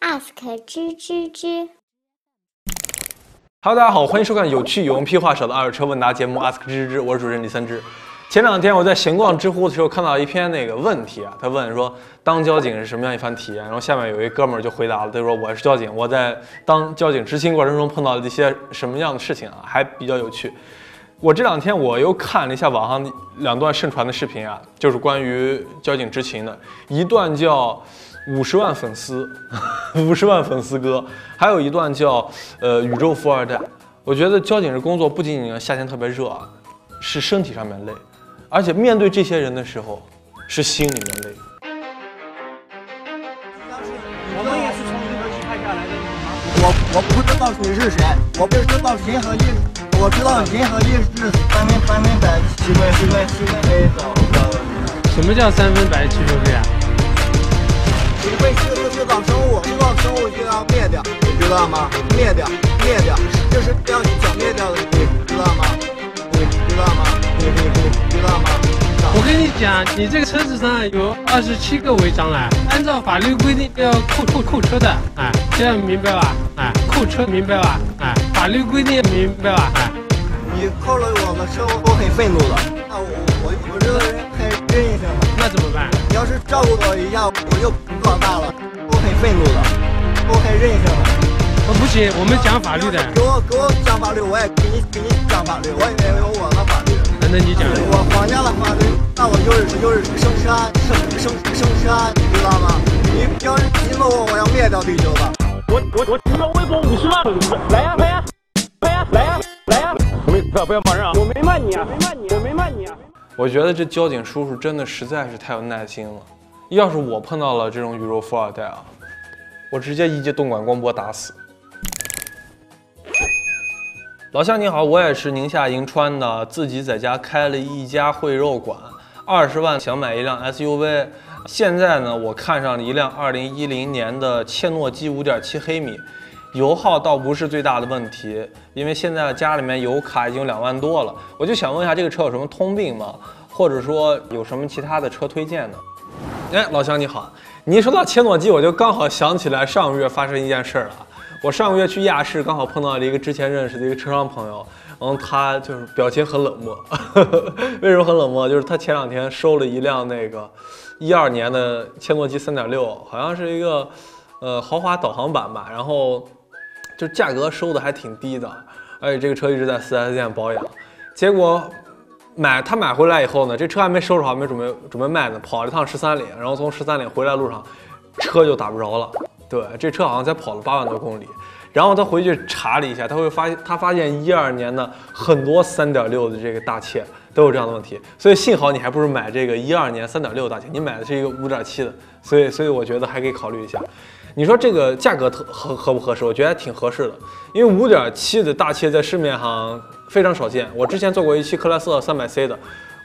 ask 吱吱吱。Hello，大家好，欢迎收看有趣有用屁话少的二手车问答节目 Ask 吱吱吱，我是主持人李三枝。前两天我在闲逛知乎的时候看到一篇那个问题啊，他问说当交警是什么样一番体验？然后下面有一哥们儿就回答了，他说我是交警，我在当交警执勤过程中碰到了一些什么样的事情啊，还比较有趣。我这两天我又看了一下网上两段盛传的视频啊，就是关于交警执勤的，一段叫五十万粉丝，五十万粉丝哥，还有一段叫呃宇宙富二代。我觉得交警这工作不仅仅夏天特别热啊，是身体上面累，而且面对这些人的时候，是心里面累。我们也是从里边去拍下来的，我我不知道你是谁，我不知道银河系，我知道银河系是三分三分百七分七分七分黑的，什么叫三分白七分黑啊？你会制制造生物，制造生物就要灭掉，你知道吗？灭掉，灭掉，这是要剿灭掉的，你知道吗？你知道吗？你你你知道吗？我跟你讲，你这个车子上有二十七个违章了，按照法律规定要扣扣扣车的，哎，这样明白吧？哎，扣车明白吧？哎，法律规定明白吧？哎，你扣了我的车，我很愤怒的。那我我我这个人很任性的，那怎么办？你要是照顾我一下，我就不老大了。我很愤怒的，我很任性的。我，不行，我们讲法律的，给我给我讲法律，我也给你给你讲法律，我也有我的法律。那那你讲，我皇家的法律，那我就是就是生杀生生生杀，你知道吗？你要是激怒我，我要灭掉地球的。我我我你要微博五十万粉丝，来呀来呀来呀来呀来呀！我没不要不要骂人啊！我没骂你啊，没骂你，我没骂你啊！我觉得这交警叔叔真的实在是太有耐心了。要是我碰到了这种宇宙富二代啊，我直接一记动感光波打死。老乡你好，我也是宁夏银川的，自己在家开了一家烩肉馆，二十万想买一辆 SUV。现在呢，我看上了一辆2010年的切诺基5.7黑米，油耗倒不是最大的问题，因为现在家里面油卡已经两万多了。我就想问一下，这个车有什么通病吗？或者说有什么其他的车推荐呢？哎，老乡你好，你一说到切诺基，我就刚好想起来上个月发生一件事儿了。我上个月去亚市，刚好碰到了一个之前认识的一个车商朋友，然后他就是表情很冷漠。为什么很冷漠？就是他前两天收了一辆那个一二年的切诺基三点六，好像是一个呃豪华导航版吧，然后就价格收的还挺低的，而且这个车一直在 4S 店保养，结果。买他买回来以后呢，这车还没收拾好，没准备准备卖呢，跑了一趟十三里，然后从十三里回来路上，车就打不着了。对，这车好像才跑了八万多公里。然后他回去查了一下，他会发现他发现一二年的很多三点六的这个大切都有这样的问题，所以幸好你还不是买这个一二年三点六大切，你买的是一个五点七的，所以所以我觉得还可以考虑一下。你说这个价格特合合不合适？我觉得还挺合适的，因为五点七的大切在市面上非常少见。我之前做过一期克莱斯勒三百 C 的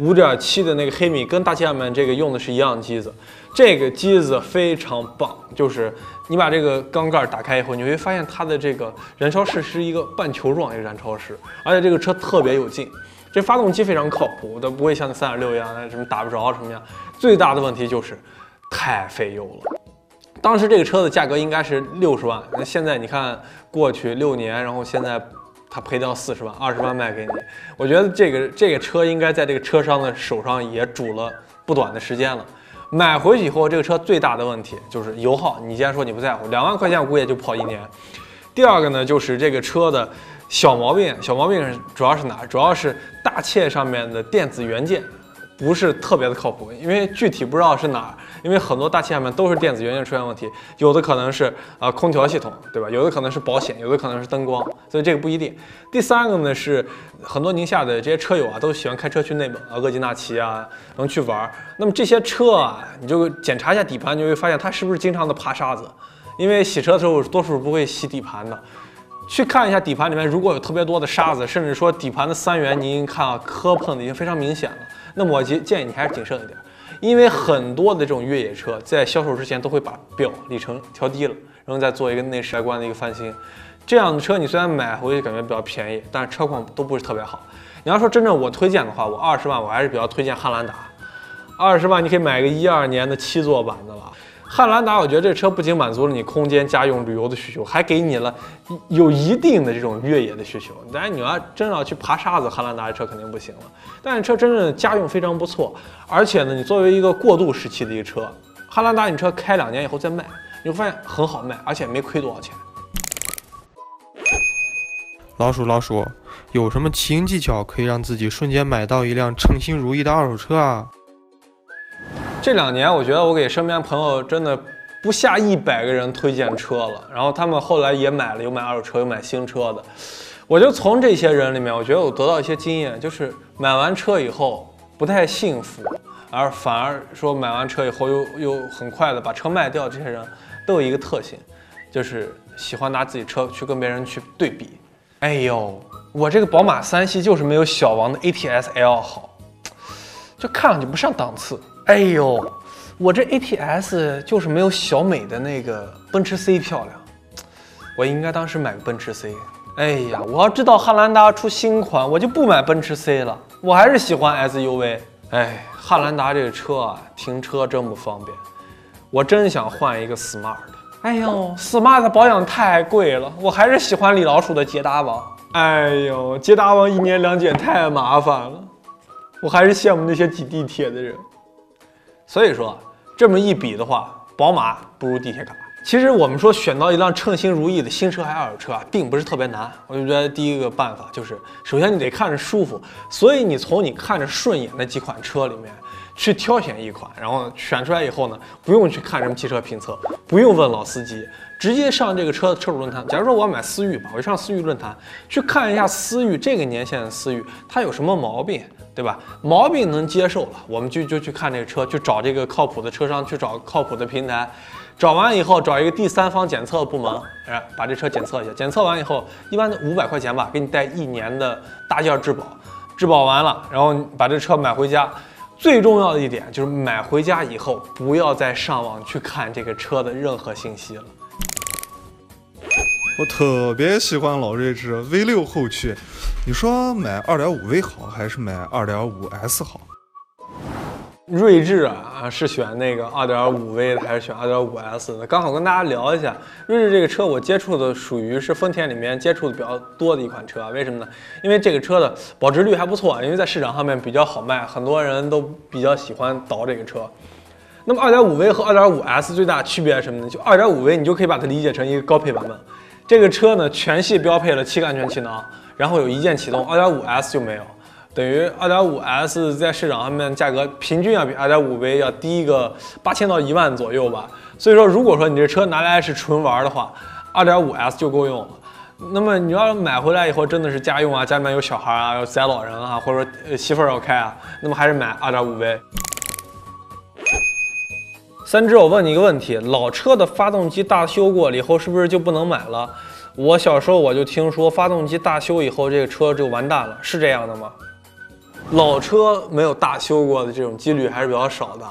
五点七的那个黑米，跟大切上面这个用的是一样的机子，这个机子非常棒，就是你把这个缸盖打开以后，你会发现它的这个燃烧室是一个半球状一个燃烧室，而且这个车特别有劲。这发动机非常靠谱，它不会像那三点六一样什么打不着什么样。最大的问题就是太费油了。当时这个车的价格应该是六十万，那现在你看过去六年，然后现在他赔掉四十万，二十万卖给你，我觉得这个这个车应该在这个车商的手上也煮了不短的时间了。买回去以后，这个车最大的问题就是油耗，你既然说你不在乎，两万块钱我估计也就跑一年。第二个呢，就是这个车的小毛病，小毛病主要是哪？主要是大切上面的电子元件。不是特别的靠谱，因为具体不知道是哪儿，因为很多大气下面都是电子元件出现问题，有的可能是啊、空调系统，对吧？有的可能是保险，有的可能是灯光，所以这个不一定。第三个呢是很多宁夏的这些车友啊都喜欢开车去内蒙啊、额济纳旗啊，能去玩。那么这些车啊，你就检查一下底盘，你就会发现它是不是经常的爬沙子，因为洗车的时候多数不会洗底盘的。去看一下底盘里面，如果有特别多的沙子，甚至说底盘的三元，您看啊磕碰的已经非常明显了。那么我建建议你还是谨慎一点，因为很多的这种越野车在销售之前都会把表里程调低了，然后再做一个内饰外观的一个翻新。这样的车你虽然买回去感觉比较便宜，但是车况都不是特别好。你要说真正我推荐的话，我二十万我还是比较推荐汉兰达。二十万你可以买个一二年的七座版的。汉兰达，我觉得这车不仅满足了你空间、家用、旅游的需求，还给你了有一定的这种越野的需求。当然，你要真要去爬沙子，汉兰达这车肯定不行了。但是车真正的家用非常不错，而且呢，你作为一个过渡时期的一个车，汉兰达你车开两年以后再卖，你会发现很好卖，而且没亏多少钱。老鼠，老鼠，有什么奇技巧可以让自己瞬间买到一辆称心如意的二手车啊？这两年，我觉得我给身边朋友真的不下一百个人推荐车了，然后他们后来也买了，有买二手车，有买新车的。我就从这些人里面，我觉得我得到一些经验，就是买完车以后不太幸福，而反而说买完车以后又 又很快的把车卖掉，这些人都有一个特性，就是喜欢拿自己车去跟别人去对比。哎呦，我这个宝马三系就是没有小王的 ATS L 好，就看上去不上档次。哎呦，我这 ATS 就是没有小美的那个奔驰 C 漂亮，我应该当时买个奔驰 C。哎呀，我要知道汉兰达出新款，我就不买奔驰 C 了，我还是喜欢 SUV。哎，汉兰达这个车啊，停车真不方便，我真想换一个 Smart。哎呦，Smart 保养太贵了，我还是喜欢李老鼠的捷达王。哎呦，捷达王一年两检太麻烦了，我还是羡慕那些挤地铁的人。所以说，这么一比的话，宝马不如地铁卡。其实我们说选到一辆称心如意的新车还是二手车啊，并不是特别难。我就觉得第一个办法就是，首先你得看着舒服，所以你从你看着顺眼的几款车里面去挑选一款，然后选出来以后呢，不用去看什么汽车评测，不用问老司机，直接上这个车车主论坛。假如说我要买思域吧，我就上思域论坛去看一下思域这个年限的思域它有什么毛病。对吧？毛病能接受了，我们就就去看这个车，去找这个靠谱的车商，去找靠谱的平台，找完以后找一个第三方检测部门，哎，把这车检测一下。检测完以后，一般五百块钱吧，给你带一年的大件质保，质保完了，然后把这车买回家。最重要的一点就是买回家以后，不要再上网去看这个车的任何信息了。我特别喜欢老睿智 V6 后驱。你说买 2.5V 好还是买 2.5S 好？睿智啊，是选那个 2.5V 的还是选 2.5S 的？刚好跟大家聊一下，睿智这个车我接触的属于是丰田里面接触的比较多的一款车，为什么呢？因为这个车的保值率还不错，因为在市场上面比较好卖，很多人都比较喜欢倒这个车。那么 2.5V 和 2.5S 最大区别是什么呢？就 2.5V 你就可以把它理解成一个高配版本，这个车呢全系标配了七个安全气囊。然后有一键启动，2.5S 就没有，等于 2.5S 在市场上面价格平均要比 2.5V 要低一个八千到一万左右吧。所以说，如果说你这车拿来是纯玩的话，2.5S 就够用了。那么你要买回来以后真的是家用啊，家里面有小孩啊，要载老人啊，或者说媳妇儿要开啊，那么还是买 2.5V。三只，我问你一个问题：老车的发动机大修过了以后，是不是就不能买了？我小时候我就听说，发动机大修以后，这个车就完蛋了，是这样的吗？老车没有大修过的这种几率还是比较少的，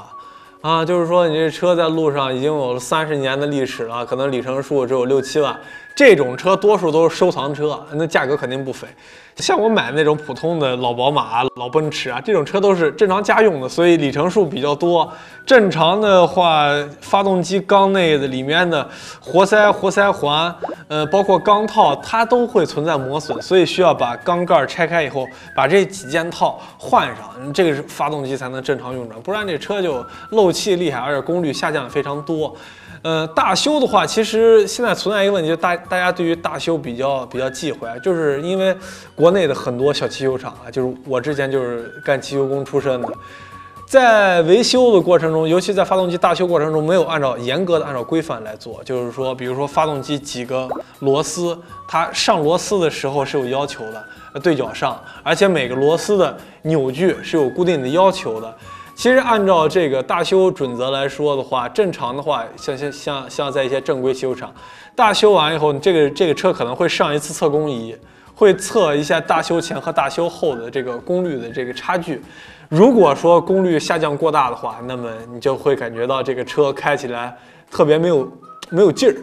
啊，就是说你这车在路上已经有了三十年的历史了，可能里程数只有六七万，这种车多数都是收藏车，那价格肯定不菲。像我买那种普通的老宝马、老奔驰啊，这种车都是正常家用的，所以里程数比较多。正常的话，发动机缸内的里面的活塞、活塞环，呃，包括缸套，它都会存在磨损，所以需要把缸盖拆开以后，把这几件套换上，这个是发动机才能正常运转，不然这车就漏气厉害，而且功率下降非常多。呃，大修的话，其实现在存在一个问题，就大大家对于大修比较比较忌讳，就是因为国内的很多小汽修厂啊，就是我之前就是干汽修工出身的，在维修的过程中，尤其在发动机大修过程中，没有按照严格的按照规范来做，就是说，比如说发动机几个螺丝，它上螺丝的时候是有要求的，对角上，而且每个螺丝的扭矩是有固定的要求的。其实按照这个大修准则来说的话，正常的话，像像像像在一些正规修厂，大修完以后，这个这个车可能会上一次测功仪，会测一下大修前和大修后的这个功率的这个差距。如果说功率下降过大的话，那么你就会感觉到这个车开起来特别没有没有劲儿。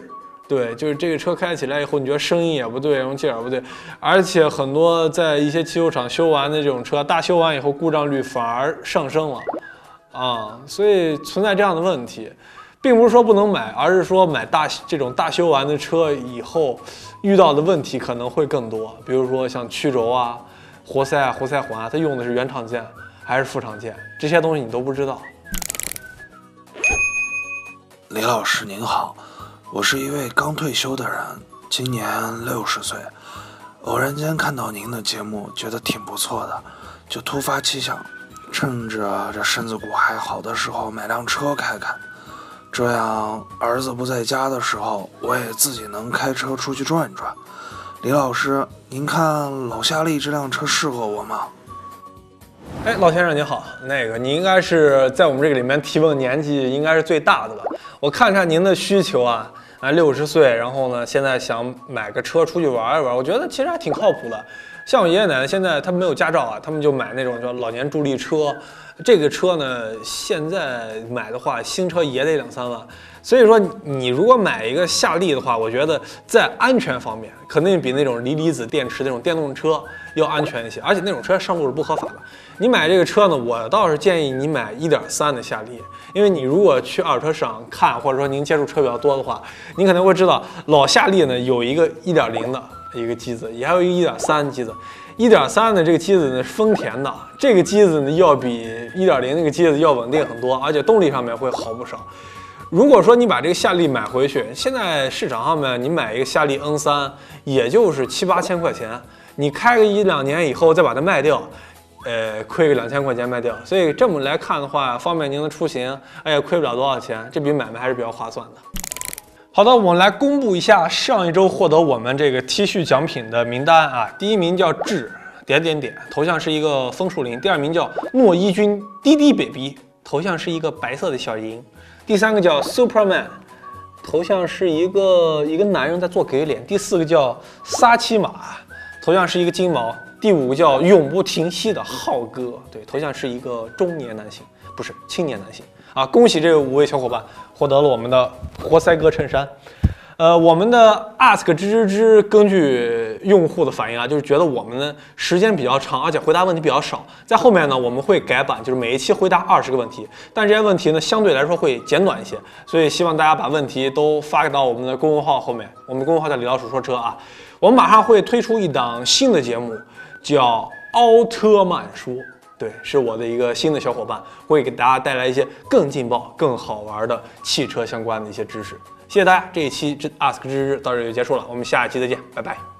对，就是这个车开起来以后，你觉得声音也不对，用劲儿也不对，而且很多在一些汽修厂修完的这种车，大修完以后故障率反而上升了。啊，所以存在这样的问题，并不是说不能买，而是说买大这种大修完的车以后遇到的问题可能会更多，比如说像曲轴啊、活塞啊、活塞环啊，它用的是原厂件还是副厂件，这些东西你都不知道。李老师您好，我是一位刚退休的人，今年六十岁。偶然间看到您的节目，觉得挺不错的，就突发奇想，趁着这身子骨还好的时候买辆车开开，这样儿子不在家的时候，我也自己能开车出去转一转。李老师，您看老夏利这辆车适合我吗？哎，老先生您好，那个您应该是在我们这个里面提问年纪应该是最大的吧？我看看您的需求啊，啊六十岁，然后呢现在想买个车出去玩一玩，我觉得其实还挺靠谱的。像我爷爷奶奶现在他们没有驾照啊，他们就买那种叫老年助力车，这个车呢现在买的话新车也得两三万。所以说，你如果买一个夏利的话，我觉得在安全方面肯定比那种锂离子电池那种电动车要安全一些，而且那种车上路是不合法的。你买这个车呢，我倒是建议你买1.3的夏利，因为你如果去二手车市场看，或者说您接触车比较多的话，你可能会知道老夏利呢有一个1.0的一个机子，也还有一个1.3的机子。1.3的这个机子呢是丰田的，这个机子呢要比1.0那个机子要稳定很多，而且动力上面会好不少。如果说你把这个夏利买回去，现在市场上面你买一个夏利 N3，也就是七八千块钱，你开个一两年以后再把它卖掉，呃，亏个两千块钱卖掉。所以这么来看的话，方便您的出行，哎呀，亏不了多少钱，这笔买卖还是比较划算的。好的，我们来公布一下上一周获得我们这个 T 恤奖品的名单啊。第一名叫志点点点，头像是一个枫树林；第二名叫诺一军滴滴 baby，头像是一个白色的小鹰。第三个叫 Superman，头像是一个一个男人在做给脸。第四个叫撒奇马，头像是一个金毛。第五个叫永不停息的浩哥，对，头像是一个中年男性，不是青年男性啊！恭喜这五位小伙伴获得了我们的活塞哥衬衫。呃，我们的 ask 吱吱吱根据用户的反应啊，就是觉得我们的时间比较长，而且回答问题比较少。在后面呢，我们会改版，就是每一期回答二十个问题，但这些问题呢，相对来说会简短一些。所以希望大家把问题都发到我们的公众号后面，我们公众号叫李老鼠说车啊。我们马上会推出一档新的节目，叫奥特曼说，对，是我的一个新的小伙伴，会给大家带来一些更劲爆、更好玩的汽车相关的一些知识。谢谢大家，这一期之 Ask 知识到这就结束了，我们下一期再见，拜拜。